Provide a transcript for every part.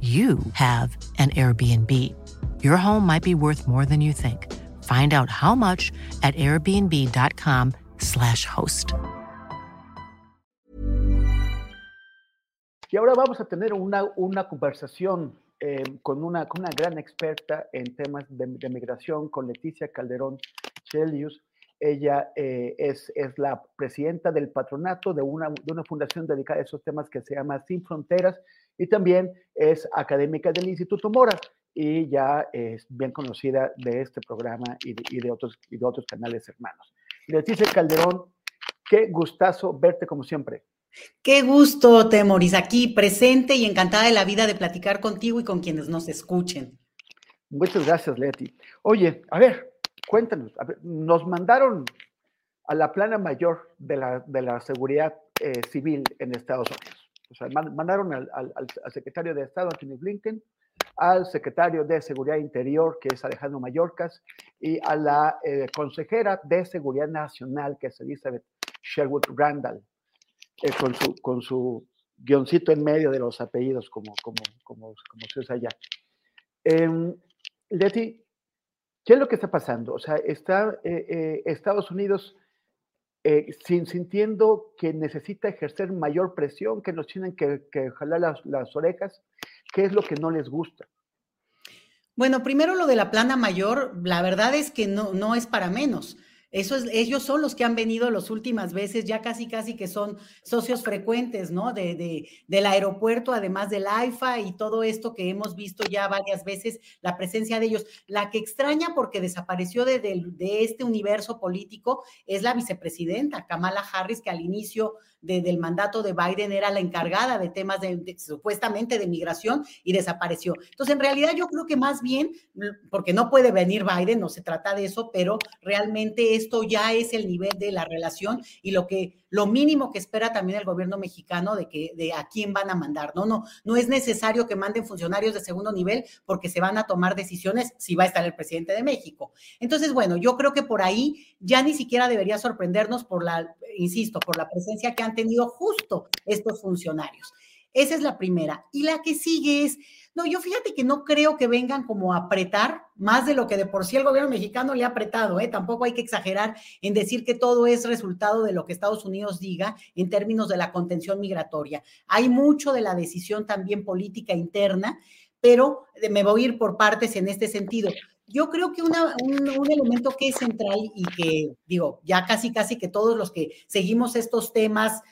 you have an Airbnb. Your home might be worth more than you think. Find out how much at airbnb.com/slash host. Y ahora vamos a tener una, una conversación eh, con, una, con una gran experta en temas de, de migración, con Leticia Calderón Chelius. Ella eh, es, es, la presidenta del patronato de una, de una fundación dedicada a esos temas que se llama Sin Fronteras y también es académica del Instituto Mora y ya es bien conocida de este programa y de, y de otros, y de otros canales hermanos. Leticia Calderón, qué gustazo verte como siempre. Qué gusto, Temoris, aquí presente y encantada de la vida de platicar contigo y con quienes nos escuchen. Muchas gracias, Leti. Oye, a ver, cuéntanos, a ver, nos mandaron a la plana mayor de la, de la seguridad eh, civil en Estados Unidos. O sea, mandaron al, al, al, secretario de Estado, Anthony Blinken, al secretario de Seguridad Interior, que es Alejandro Mayorkas, y a la eh, consejera de Seguridad Nacional, que es Elizabeth Sherwood Randall, eh, con, su, con su guioncito en medio de los apellidos, como, como, como, se usa allá. Eh, Leti, ¿qué es lo que está pasando? O sea, está eh, Estados Unidos eh, sin, sintiendo que necesita ejercer mayor presión, que nos tienen que, jalar las, las, orejas, ¿qué es lo que no les gusta? Bueno, primero lo de la plana mayor, la verdad es que no, no es para menos. Eso es, ellos son los que han venido las últimas veces, ya casi, casi que son socios frecuentes, ¿no? De, de, del aeropuerto, además del AIFA y todo esto que hemos visto ya varias veces, la presencia de ellos. La que extraña porque desapareció de, de, este universo político es la vicepresidenta Kamala Harris, que al inicio de, del mandato de Biden era la encargada de temas de, supuestamente de migración y desapareció. Entonces, en realidad yo creo que más bien, porque no puede venir Biden, no se trata de eso, pero realmente esto ya es el nivel de la relación y lo que lo mínimo que espera también el gobierno mexicano de que de a quién van a mandar. No, no, no es necesario que manden funcionarios de segundo nivel porque se van a tomar decisiones si va a estar el presidente de México. Entonces, bueno, yo creo que por ahí ya ni siquiera debería sorprendernos por la, insisto, por la presencia que han tenido justo estos funcionarios. Esa es la primera. Y la que sigue es, no, yo fíjate que no creo que vengan como a apretar más de lo que de por sí el gobierno mexicano le ha apretado, ¿eh? Tampoco hay que exagerar en decir que todo es resultado de lo que Estados Unidos diga en términos de la contención migratoria. Hay mucho de la decisión también política interna, pero me voy a ir por partes en este sentido. Yo creo que un, un, elemento que es central y que, digo, ya casi, casi que todos los que seguimos estos temas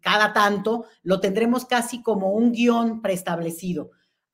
cada tanto, lo tendremos casi como un guion preestablecido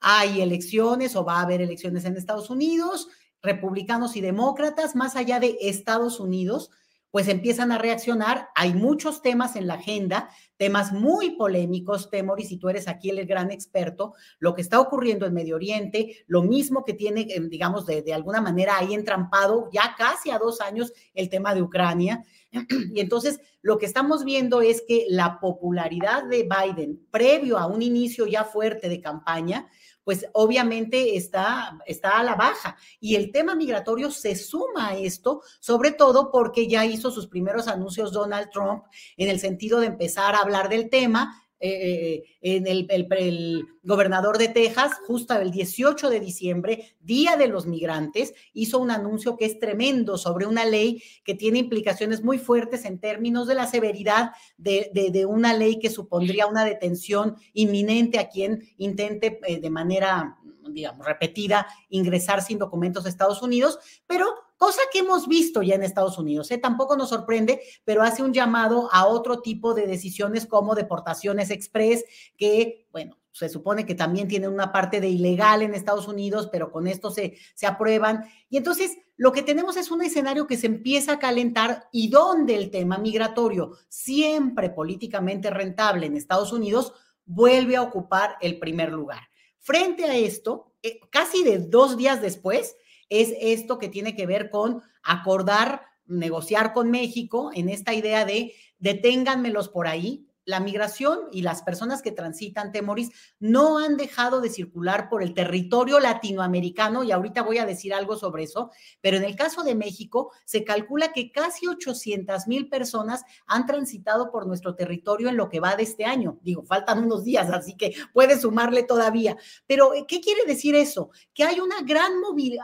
hay elecciones o va a haber elecciones en Estados Unidos, republicanos y demócratas, más allá de Estados Unidos, pues empiezan a reaccionar. Hay muchos temas en la agenda, temas muy polémicos, Temoris, y tú eres aquí el gran experto, lo que está ocurriendo en Medio Oriente, lo mismo que tiene, eh, digamos, de, de alguna manera ahí entrampado ya casi a dos años el tema de Ucrania. Y entonces lo que estamos viendo es que la popularidad de Biden, previo a un inicio ya fuerte de campaña, pues obviamente está, está a la baja. Y el tema migratorio se suma a esto, sobre todo porque ya hizo sus primeros anuncios Donald Trump en el sentido de empezar a hablar del tema eh, en el, el, gobernador de Texas, justo el 18 de diciembre, Día de los Migrantes, hizo un anuncio que es tremendo sobre una ley que tiene implicaciones muy fuertes en términos de la severidad de, de, una ley que supondría una detención inminente a quien intente de manera digamos, repetida, ingresar sin documentos a Estados Unidos, pero cosa que hemos visto ya en Estados Unidos. ¿eh? Tampoco nos sorprende, pero hace un llamado a otro tipo de decisiones como deportaciones express, que, bueno, se supone que también tienen una parte de ilegal en Estados Unidos, pero con esto se, se aprueban. Y entonces lo que tenemos es un escenario que se empieza a calentar y donde el tema migratorio, siempre políticamente rentable en Estados Unidos, vuelve a ocupar el primer lugar. Frente a esto, eh, casi de dos días después, es esto que tiene que ver con acordar, negociar con México en esta idea de deténganmelos por ahí, la migración y las personas que transitan Temoris no han dejado de circular por el territorio latinoamericano y ahorita voy a decir algo sobre eso, pero en el caso de México se calcula que casi 800 mil personas han transitado por nuestro territorio en lo que va de este año. Digo, faltan unos días, así que puede sumarle todavía. Pero, ¿qué quiere decir eso? Que hay, una gran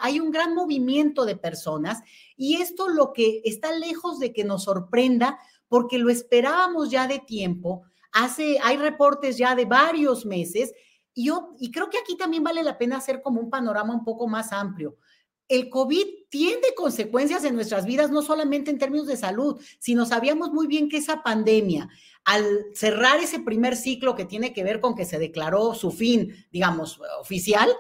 hay un gran movimiento de personas y esto lo que está lejos de que nos sorprenda porque lo esperábamos ya de tiempo. Hace, hay reportes ya de varios meses y yo, y creo que aquí también vale la pena hacer como un panorama un poco más amplio. El COVID tiene consecuencias en nuestras vidas, no solamente en términos de salud, sino sabíamos muy bien que esa pandemia, al cerrar ese primer ciclo que tiene que ver con que se declaró su fin, digamos, oficial,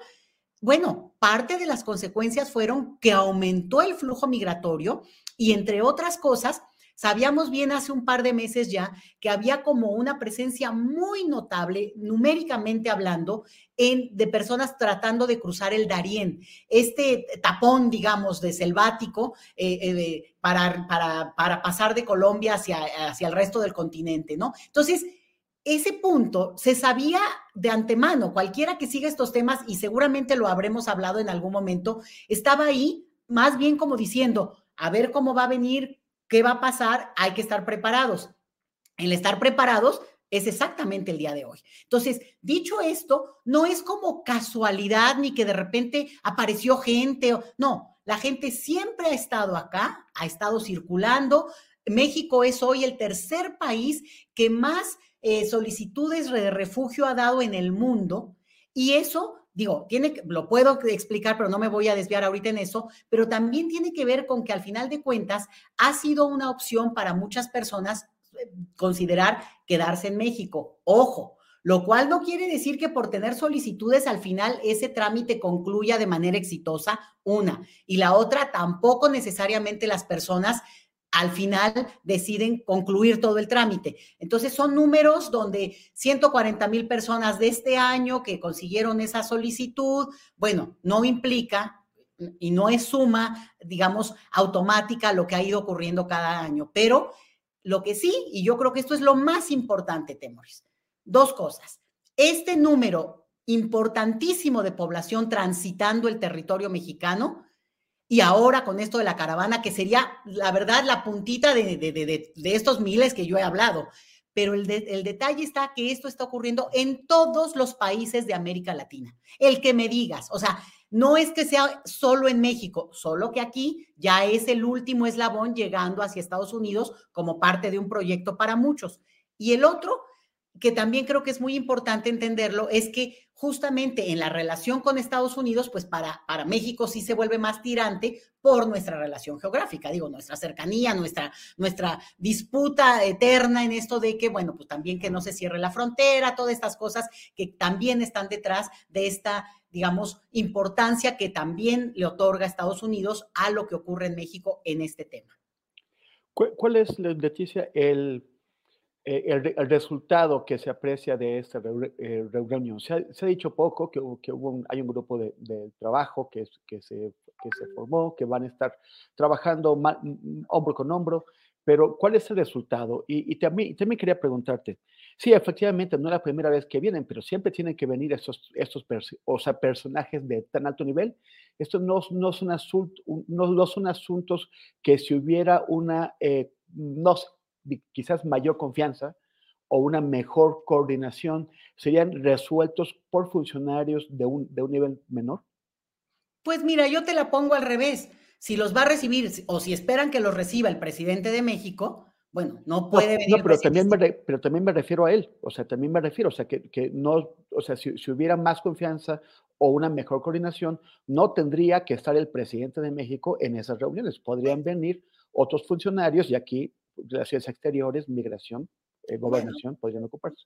bueno, parte de las consecuencias fueron que aumentó el flujo migratorio y entre otras cosas, Sabíamos bien hace un par de meses ya que había como una presencia muy notable, numéricamente hablando, en, de personas tratando de cruzar el Darién, este tapón, digamos, de selvático eh, eh, para, para, para, pasar de Colombia hacia, hacia el resto del continente, ¿no? Entonces, ese punto se sabía de antemano, cualquiera que siga estos temas, y seguramente lo habremos hablado en algún momento, estaba ahí más bien como diciendo, a ver cómo va a venir, ¿Qué va a pasar? Hay que estar preparados. El estar preparados es exactamente el día de hoy. Entonces, dicho esto, no es como casualidad ni que de repente apareció gente, no, la gente siempre ha estado acá, ha estado circulando. México es hoy el tercer país que más eh, solicitudes de refugio ha dado en el mundo y eso digo, tiene, lo puedo explicar, pero no me voy a desviar ahorita en eso, pero también tiene que ver con que al final de cuentas ha sido una opción para muchas personas eh, considerar quedarse en México. Ojo, lo cual no quiere decir que por tener solicitudes al final ese trámite concluya de manera exitosa, una. Y la otra, tampoco necesariamente las personas al final deciden concluir todo el trámite. Entonces son números donde 140 mil personas de este año que consiguieron esa solicitud, bueno, no implica y no es suma, digamos, automática lo que ha ido ocurriendo cada año, pero lo que sí, y yo creo que esto es lo más importante, Temores, dos cosas. Este número importantísimo de población transitando el territorio mexicano, y ahora con esto de la caravana, que sería, la verdad, la puntita de, de, estos miles que yo he hablado. Pero el, el detalle está que esto está ocurriendo en todos los países de América Latina. El que me digas, o sea, no es que sea solo en México, solo que aquí ya es el último eslabón llegando hacia Estados Unidos como parte de un proyecto para muchos. Y el otro que también creo que es muy importante entenderlo, es que justamente en la relación con Estados Unidos, pues para, para México sí se vuelve más tirante por nuestra relación geográfica, digo, nuestra cercanía, nuestra, nuestra disputa eterna en esto de que, bueno, pues también que no se cierre la frontera, todas estas cosas que también están detrás de esta, digamos, importancia que también le otorga Estados Unidos a lo que ocurre en México en este tema. ¿Cuál es, Leticia, el eh, el, resultado que se aprecia de esta eh, reunión. Se ha, dicho poco que, que hubo hay un grupo de, trabajo que, que, se, que se formó, que van a estar trabajando hombro con hombro, pero ¿cuál es el resultado? Y, también, también quería preguntarte, sí, efectivamente, no es la primera vez que vienen, pero siempre tienen que venir estos, estos o sea, personajes de tan alto nivel. Estos no, no, son, no, son asuntos que si hubiera una, eh, no quizás mayor confianza o una mejor coordinación serían resueltos por funcionarios de un, de un nivel menor? Pues mira, yo te la pongo al revés. Si los va a recibir o si esperan que los reciba el presidente de México, bueno, no puede venir. No, pero también, me pero también me refiero a él, o sea, también me refiero, o sea, que, que no, o sea, si, si, hubiera más confianza o una mejor coordinación, no tendría que estar el presidente de México en esas reuniones. Podrían venir otros funcionarios y aquí relaciones exteriores, migración, eh, gobernación, bueno, podrían ocuparse.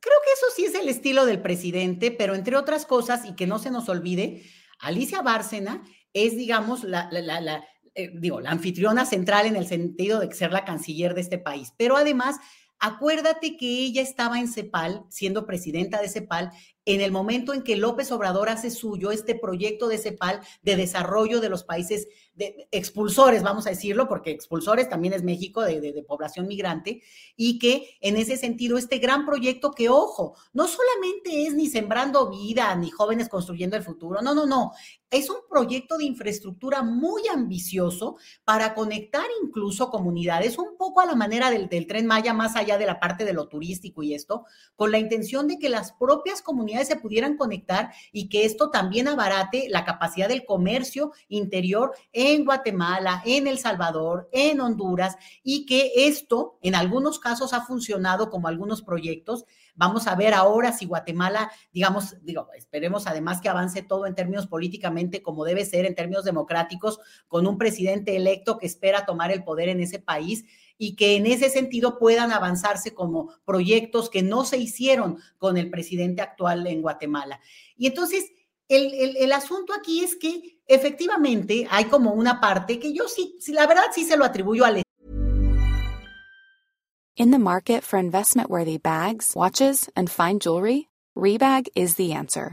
Creo que eso sí es el estilo del presidente, pero entre otras cosas, y que no se nos olvide, Alicia Bárcena es, digamos, la, la, la eh, digo, la anfitriona central en el sentido de ser la canciller de este país, pero además Acuérdate que ella estaba en CEPAL, siendo presidenta de CEPAL, en el momento en que López Obrador hace suyo este proyecto de CEPAL de desarrollo de los países expulsores, vamos a decirlo, porque expulsores también es México de, de, de, población migrante, y que en ese sentido este gran proyecto que, ojo, no solamente es ni sembrando vida, ni jóvenes construyendo el futuro, no, no, no, es un proyecto de infraestructura muy ambicioso para conectar incluso comunidades, un poco a la manera del, del tren Maya, más allá de la parte de lo turístico y esto, con la intención de que las propias comunidades se pudieran conectar y que esto también abarate la capacidad del comercio interior en Guatemala, en El Salvador, en Honduras y que esto en algunos casos ha funcionado como algunos proyectos. Vamos a ver ahora si Guatemala, digamos, digo, esperemos además que avance todo en términos políticamente como debe ser, en términos democráticos, con un presidente electo que espera tomar el poder en ese país y que en ese sentido puedan avanzarse como proyectos que no se hicieron con el presidente actual en Guatemala. Y entonces, el, el, asunto aquí es que efectivamente hay como una parte que yo sí, sí, la verdad sí se lo atribuyo al In the market for investment-worthy bags, watches, and fine jewelry, Rebag is the answer.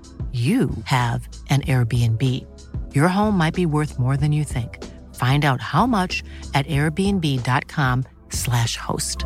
you have an Airbnb. Your home might be worth more than you think. Find out how much at airbnb.com/slash host.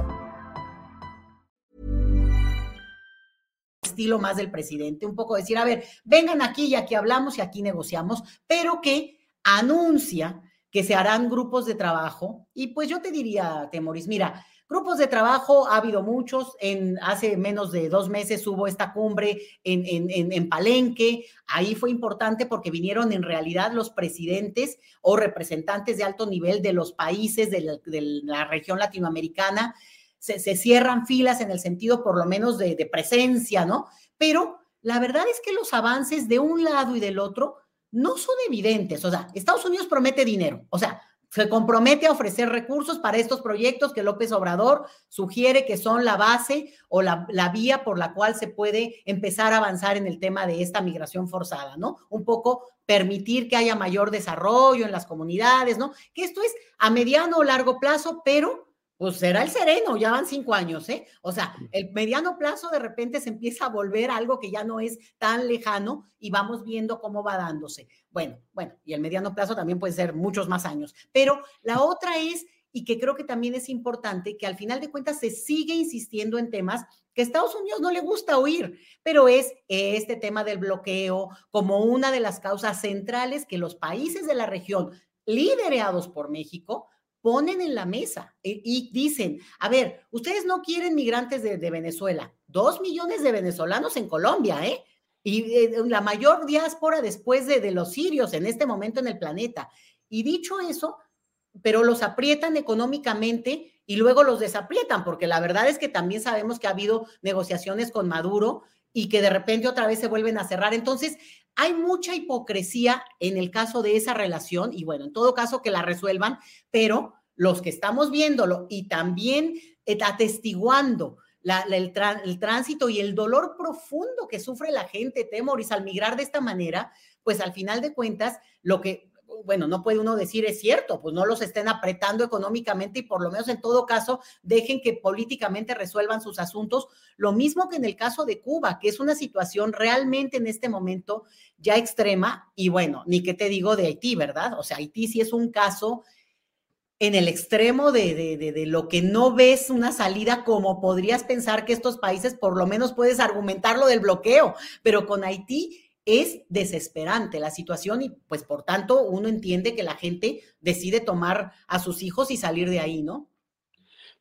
Estilo más del presidente, un poco decir, a ver, vengan aquí y aquí hablamos y aquí negociamos, pero que anuncia que se harán grupos de trabajo. Y pues yo te diría, Temoris, mira, Grupos de trabajo ha habido muchos. En, hace menos de dos meses hubo esta cumbre en, en, en, Palenque. Ahí fue importante porque vinieron en realidad los presidentes o representantes de alto nivel de los países de la, de la región latinoamericana. Se, se, cierran filas en el sentido por lo menos de, de presencia, ¿no? Pero la verdad es que los avances de un lado y del otro no son evidentes. O sea, Estados Unidos promete dinero. O sea, se compromete a ofrecer recursos para estos proyectos que López Obrador sugiere que son la base o la, la, vía por la cual se puede empezar a avanzar en el tema de esta migración forzada, ¿no? Un poco permitir que haya mayor desarrollo en las comunidades, ¿no? Que esto es a mediano o largo plazo, pero pues será el sereno, ya van cinco años, ¿eh? O sea, el mediano plazo de repente se empieza a volver algo que ya no es tan lejano y vamos viendo cómo va dándose. Bueno, bueno, y el mediano plazo también puede ser muchos más años, pero la otra es, y que creo que también es importante, que al final de cuentas se sigue insistiendo en temas que a Estados Unidos no le gusta oír, pero es este tema del bloqueo como una de las causas centrales que los países de la región liderados por México, ponen en la mesa y, y, dicen, a ver, ustedes no quieren migrantes de, de, Venezuela, dos millones de venezolanos en Colombia, ¿eh? Y eh, la mayor diáspora después de, de los sirios en este momento en el planeta. Y dicho eso, pero los aprietan económicamente y luego los desaprietan, porque la verdad es que también sabemos que ha habido negociaciones con Maduro y que de repente otra vez se vuelven a cerrar. Entonces, hay mucha hipocresía en el caso de esa relación y bueno, en todo caso que la resuelvan, pero los que estamos viéndolo y también eh, atestiguando el, el, tránsito y el dolor profundo que sufre la gente, Temoris, al migrar de esta manera, pues al final de cuentas, lo que bueno, no puede uno decir es cierto, pues no los estén apretando económicamente y por lo menos en todo caso dejen que políticamente resuelvan sus asuntos. Lo mismo que en el caso de Cuba, que es una situación realmente en este momento ya extrema y bueno, ni que te digo de Haití, ¿verdad? O sea, Haití sí es un caso en el extremo de, de, de, lo que no ves una salida como podrías pensar que estos países por lo menos puedes argumentar lo del bloqueo, pero con Haití es desesperante la situación y pues por tanto uno entiende que la gente decide tomar a sus hijos y salir de ahí, ¿no?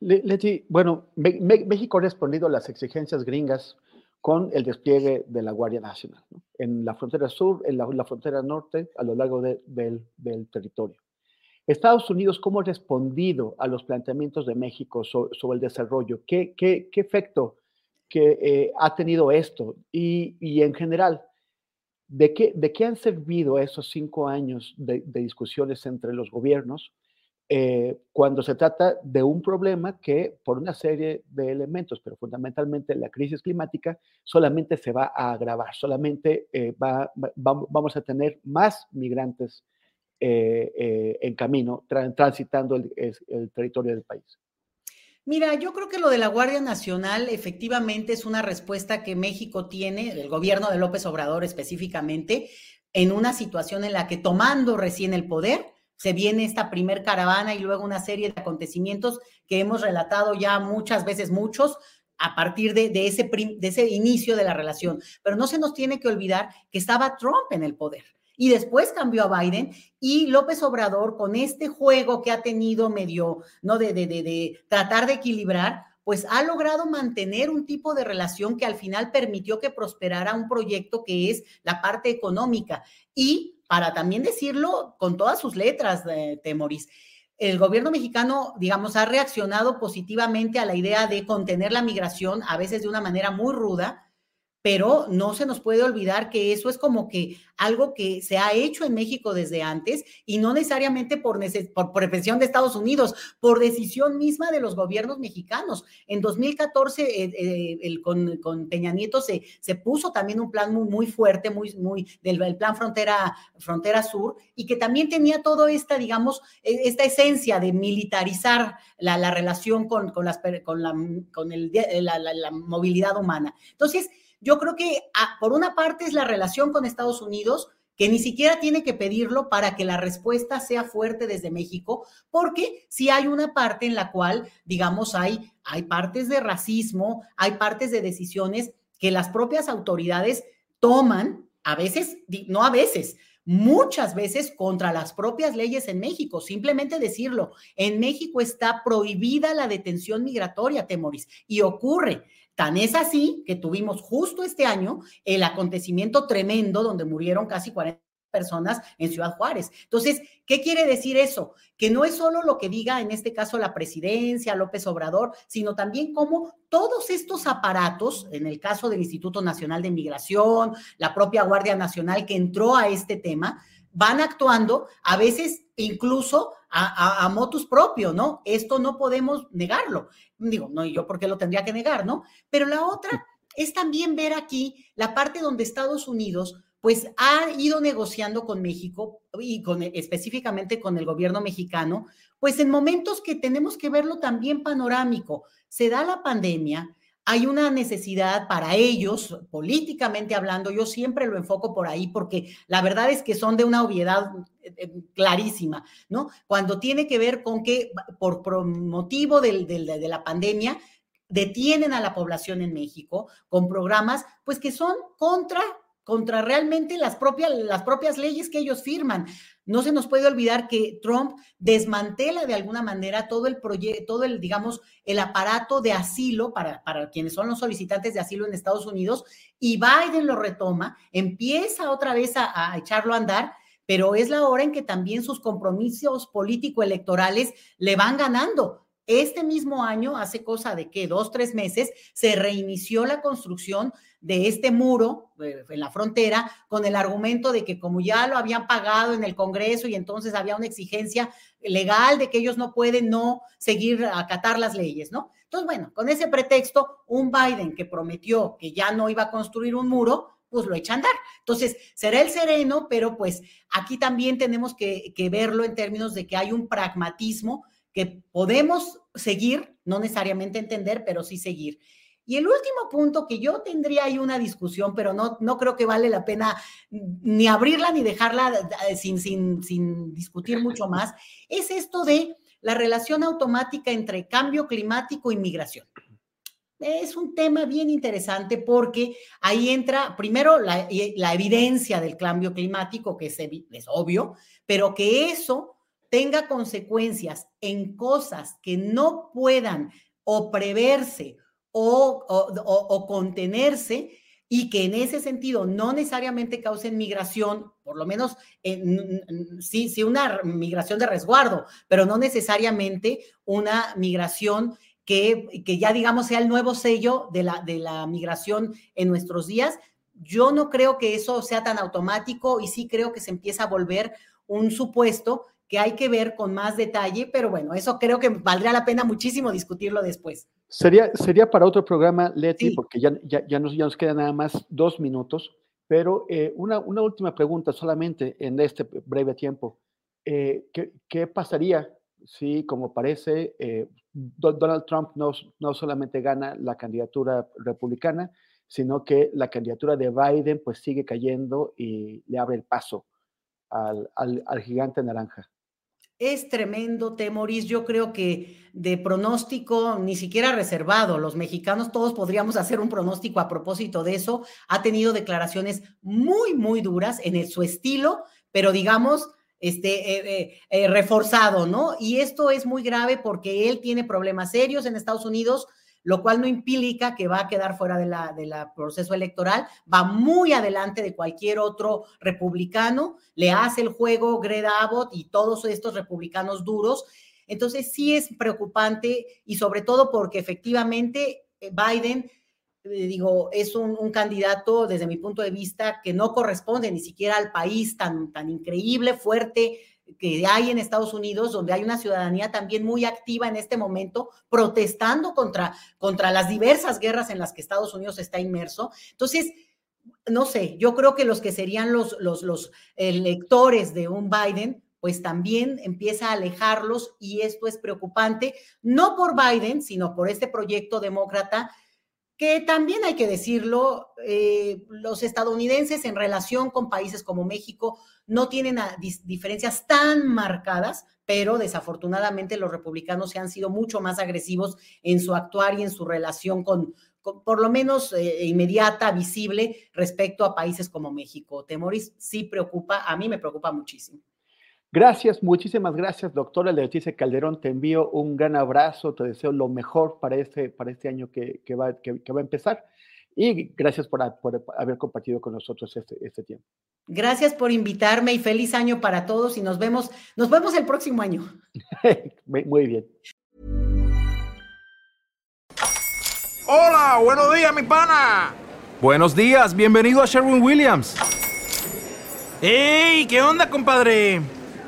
Leti, bueno, México ha respondido a las exigencias gringas con el despliegue de la Guardia Nacional en la frontera sur, en la, frontera norte, a lo largo del, territorio. Estados Unidos, ¿cómo ha respondido a los planteamientos de México sobre, el desarrollo? ¿Qué, qué, efecto que, eh, ha tenido esto? Y, y en general, ¿De qué, ¿De qué han servido esos cinco años de, discusiones entre los gobiernos eh, cuando se trata de un problema que por una serie de elementos, pero fundamentalmente la crisis climática, solamente se va a agravar, solamente eh, va, vamos a tener más migrantes eh, en camino, transitando el territorio del país? Mira, yo creo que lo de la Guardia Nacional efectivamente es una respuesta que México tiene, el gobierno de López Obrador específicamente, en una situación en la que tomando recién el poder, se viene esta primer caravana y luego una serie de acontecimientos que hemos relatado ya muchas veces, muchos, a partir de, ese, de ese inicio de la relación. Pero no se nos tiene que olvidar que estaba Trump en el poder y después cambió a Biden y López Obrador con este juego que ha tenido medio, ¿no? De, de, de, tratar de equilibrar, pues ha logrado mantener un tipo de relación que al final permitió que prosperara un proyecto que es la parte económica. Y para también decirlo con todas sus letras, de Temoris, el gobierno mexicano, digamos, ha reaccionado positivamente a la idea de contener la migración, a veces de una manera muy ruda, pero no se nos puede olvidar que eso es como que algo que se ha hecho en México desde antes y no necesariamente por, por prevención de Estados Unidos, por decisión misma de los gobiernos mexicanos. En 2014, eh, eh, el, con, con, Peña Nieto se, se puso también un plan muy, muy fuerte, muy, muy del el plan Frontera, Frontera Sur, y que también tenía toda esta, digamos, e, esta esencia de militarizar la, la relación con, con, las, con, la, con el, la, la movilidad humana. Entonces, yo creo que ah, por una parte es la relación con Estados Unidos, que ni siquiera tiene que pedirlo para que la respuesta sea fuerte desde México, porque si hay una parte en la cual, digamos, hay, hay partes de racismo, hay partes de decisiones que las propias autoridades toman, a veces, no a veces, muchas veces contra las propias leyes en México. Simplemente decirlo, en México está prohibida la detención migratoria, Temoris, y ocurre. Tan es así que tuvimos justo este año el acontecimiento tremendo donde murieron casi 40 personas en Ciudad Juárez. Entonces, ¿qué quiere decir eso? Que no es solo lo que diga en este caso la presidencia, López Obrador, sino también cómo todos estos aparatos, en el caso del Instituto Nacional de Migración, la propia Guardia Nacional que entró a este tema, van actuando a veces incluso a, motus propio, ¿no? Esto no podemos negarlo. Digo, no, yo por qué lo tendría que negar, ¿no? Pero la otra es también ver aquí la parte donde Estados Unidos pues ha ido negociando con México y con, específicamente con el gobierno mexicano, pues en momentos que tenemos que verlo también panorámico. Se da la pandemia, hay una necesidad para ellos, políticamente hablando, yo siempre lo enfoco por ahí porque la verdad es que son de una obviedad eh, eh, clarísima, ¿no? Cuando tiene que ver con que por, motivo de la pandemia detienen a la población en México con programas, pues que son contra contra realmente las propias, las propias leyes que ellos firman. No se nos puede olvidar que Trump desmantela de alguna manera todo el proyecto, todo el, digamos, el aparato de asilo para, para quienes son los solicitantes de asilo en Estados Unidos y Biden lo retoma, empieza otra vez a, a echarlo a andar, pero es la hora en que también sus compromisos político-electorales le van ganando este mismo año, hace cosa de que dos, tres meses, se reinició la construcción de este muro eh, en la frontera con el argumento de que como ya lo habían pagado en el Congreso y entonces había una exigencia legal de que ellos no pueden no seguir acatar las leyes, ¿no? Entonces, bueno, con ese pretexto, un Biden que prometió que ya no iba a construir un muro, pues lo echa a andar. Entonces, será el sereno, pero pues aquí también tenemos que, que verlo en términos de que hay un pragmatismo que podemos seguir, no necesariamente entender, pero sí seguir. Y el último punto que yo tendría ahí una discusión, pero no, no creo que vale la pena ni abrirla ni dejarla eh, sin, sin, sin discutir mucho más, es esto de la relación automática entre cambio climático y migración. Es un tema bien interesante porque ahí entra primero la, la evidencia del cambio climático, que es, es obvio, pero que eso tenga consecuencias en cosas que no puedan o preverse o, contenerse y que en ese sentido no necesariamente causen migración, por lo menos sí, sí una migración de resguardo, pero no necesariamente una migración que, que, ya digamos sea el nuevo sello de la, de la migración en nuestros días. Yo no creo que eso sea tan automático y sí creo que se empieza a volver un supuesto que hay que ver con más detalle, pero bueno, eso creo que valdría la pena muchísimo discutirlo después. Sería, sería para otro programa, Leti, porque ya, ya, nos, ya nos quedan nada más dos minutos, pero eh, una, una, última pregunta solamente en este breve tiempo. Eh, ¿qué, ¿qué, pasaría si, como parece, eh, Donald Trump no, no solamente gana la candidatura republicana, sino que la candidatura de Biden pues sigue cayendo y le abre el paso al, al, al gigante naranja? Es tremendo, Temoris. Yo creo que de pronóstico ni siquiera reservado. Los mexicanos todos podríamos hacer un pronóstico a propósito de eso. Ha tenido declaraciones muy, muy duras en su estilo, pero digamos, este, eh, eh, eh, reforzado, ¿no? Y esto es muy grave porque él tiene problemas serios en Estados Unidos lo cual no implica que va a quedar fuera del de la proceso electoral, va muy adelante de cualquier otro republicano, le hace el juego Greta Abbott y todos estos republicanos duros. Entonces sí es preocupante y sobre todo porque efectivamente eh, Biden, eh, digo, es un, un, candidato desde mi punto de vista que no corresponde ni siquiera al país tan, tan increíble, fuerte, que hay en Estados Unidos, donde hay una ciudadanía también muy activa en este momento, protestando contra, contra las diversas guerras en las que Estados Unidos está inmerso. Entonces, no sé, yo creo que los que serían los, los, los electores de un Biden, pues también empieza a alejarlos y esto es preocupante, no por Biden, sino por este proyecto demócrata que también hay que decirlo, eh, los estadounidenses en relación con países como México no tienen diferencias tan marcadas, pero desafortunadamente los republicanos se han sido mucho más agresivos en su actuar y en su relación con, por lo menos eh, inmediata, visible, respecto a países como México. Temoris sí preocupa, a mí me preocupa muchísimo. Gracias, muchísimas gracias, doctora Leticia Calderón. Te envío un gran abrazo, te deseo lo mejor para este, para este año que, que, va, que, va a empezar. Y gracias por, por, haber compartido con nosotros este, este tiempo. Gracias por invitarme y feliz año para todos y nos vemos, nos vemos el próximo año. Muy bien. Hola, buenos días, mi pana. Buenos días, bienvenido a Sherwin Williams. ¡Ey! ¿Qué onda, compadre?